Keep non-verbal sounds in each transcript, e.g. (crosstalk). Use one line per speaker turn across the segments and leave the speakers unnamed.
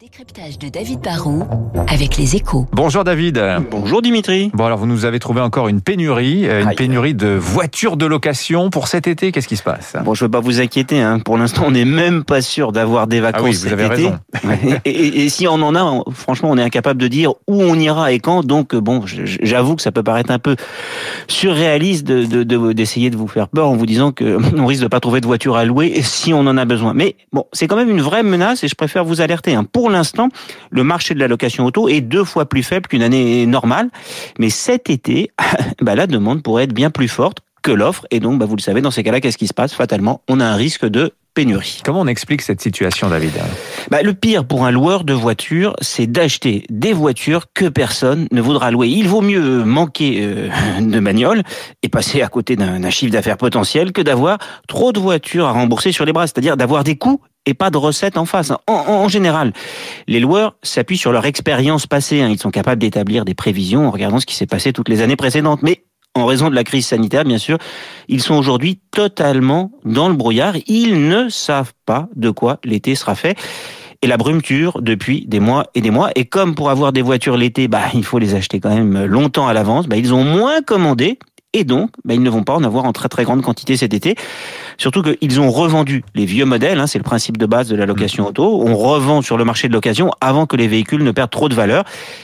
décryptage de David Barrault avec les échos.
Bonjour David.
Bonjour Dimitri.
Bon alors vous nous avez trouvé encore une pénurie, euh, une
Aïe.
pénurie de voitures de location pour cet été. Qu'est-ce qui se passe?
Bon, je veux pas vous inquiéter. Hein. Pour l'instant, on n'est même pas sûr d'avoir des vacances
Ah oui, vous
cet
avez
été.
raison.
Et, et- et si on en a, franchement, on est incapable de dire où on ira et quand. Donc, euh, bon, j'avoue que ça peut paraître un peu surréaliste de- de- de- d'essayer de, vous faire peur en vous disant que (laughs) on risque de pas trouver de voiture à louer si on en a besoin. Mais bon, c'est quand même une vraie menace et je préfère vous alerter. Hein. Pour l'instant, le marché de la location auto est deux fois plus faible qu'une année normale. Mais cet été, (laughs) bah, la demande pourrait être bien plus forte que l'offre. Et donc, bah, vous le savez, dans ces cas-là, qu'est-ce qui se passe Fatalement, on a un risque de pénurie.
Comment on explique cette situation David?
Bah, le pire pour un loueur de voitures, c'est d'acheter des voitures que personne ne voudra louer. Il vaut mieux manquer euh, de bagnole et passer à côté d'un d'un chiffre d'affaires potentiel que d'avoir trop de voitures à rembourser sur les bras, c'est-à-dire d'avoir des coûts pas de recettes en face. En général, les loueurs s'appuient sur leur expérience passée. hein. Ils sont capables d'établir des prévisions en regardant ce qui s'est passé toutes les années précédentes. Mais en raison de la crise sanitaire, bien sûr, ils sont aujourd'hui totalement dans le brouillard. Ils ne savent pas de quoi l'été sera fait. Et la brume dure depuis des mois et des mois. Et comme pour avoir des voitures l'été, bah, il faut les acheter quand même longtemps à l'avance, bah, ils ont moins commandé. Et donc, bah, ils ne vont pas en avoir en très très grande quantité cet été. Surtout qu'ils ont revendu les vieux modèles, hein, c'est le principe de base de la location auto. On revend sur le marché de location avant que les véhicules ne perdent trop de valeur.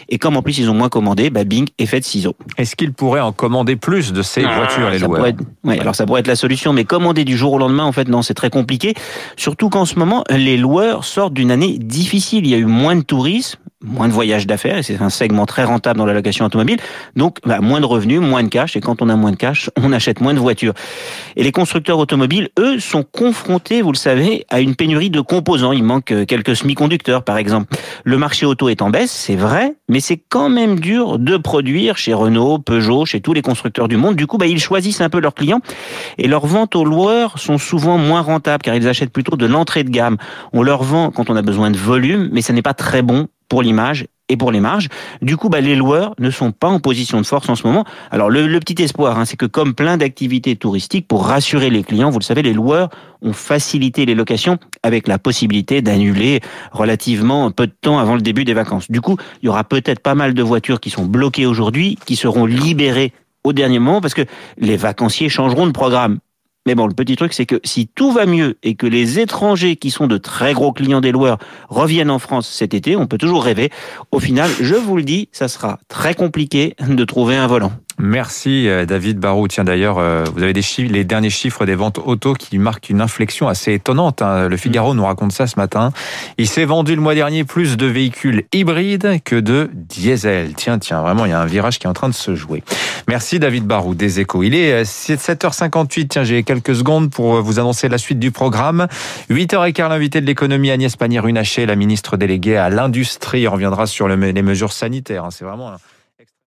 Et comme en plus ils ont moins commandé, bah, bing, effet de ciseaux.
Est-ce qu'ils pourraient en commander plus de ces voitures les
Ah, Ça
loueurs
être- ouais, alors ça pourrait être la solution, mais commander du jour au lendemain, en fait, non, c'est très compliqué. Surtout qu'en ce moment, les loueurs sortent d'une année difficile. Il y a eu moins de tourisme, moins de voyages d'affaires, et c'est un segment très rentable dans la location automobile. Donc, bah, moins de revenus, moins de cash, et quand on a moins de cash, (laughs) on achète moins de voitures. Et les constructeurs automobiles, eux, sont confrontés, vous le savez, à une pénurie de composants. Il manque euh, quelques semi-conducteurs, par exemple. Le marché auto est en baisse, c'est vrai, mais c'est quand même dur de produire chez Renault, Peugeot, chez tous les constructeurs du monde. Du coup, bah, ils choisissent un peu leurs clients et leurs ventes aux loueurs sont souvent moins rentables car ils achètent plutôt de l'entrée de gamme. On leur vend quand on a besoin de volume, mais ça n'est pas très bon pour l'image et pour les marges. Du coup, bah, les loueurs ne sont pas en position de force en ce moment. Alors, le, le petit espoir, hein, c'est que comme plein d'activités touristiques, pour rassurer les clients, vous le savez, les loueurs ont facilité les locations avec la possibilité d'annuler relativement peu de temps avant le début des vacances. Du coup, il y aura peut-être pas mal de voitures qui sont bloquées aujourd'hui, qui seront libérées au dernier moment parce que les vacanciers changeront de programme. Mais bon, le petit truc, c'est que si tout va mieux et que les étrangers qui sont de très gros clients des loueurs reviennent en France cet été, on peut toujours rêver. Au final, je vous le dis, ça sera très compliqué de trouver un volant.
Merci euh, David Barrault. Tiens d'ailleurs, euh, vous avez des chiffres, les derniers chiffres des ventes auto qui marquent une inflexion assez étonnante. hein. Le Figaro nous raconte ça ce matin. Il s'est vendu le mois dernier plus de véhicules hybrides que de diesel. Tiens, tiens, vraiment, il y a un virage qui est en train de se jouer. Merci David Barrault des Échos. Il est euh, 7h58. Tiens, j'ai quelques secondes pour euh, vous annoncer la suite du programme. 8h15, l'invité de l'économie Agnès Pannier-Runacher, la ministre déléguée à l'industrie, reviendra sur le- les mesures sanitaires. hein. C'est vraiment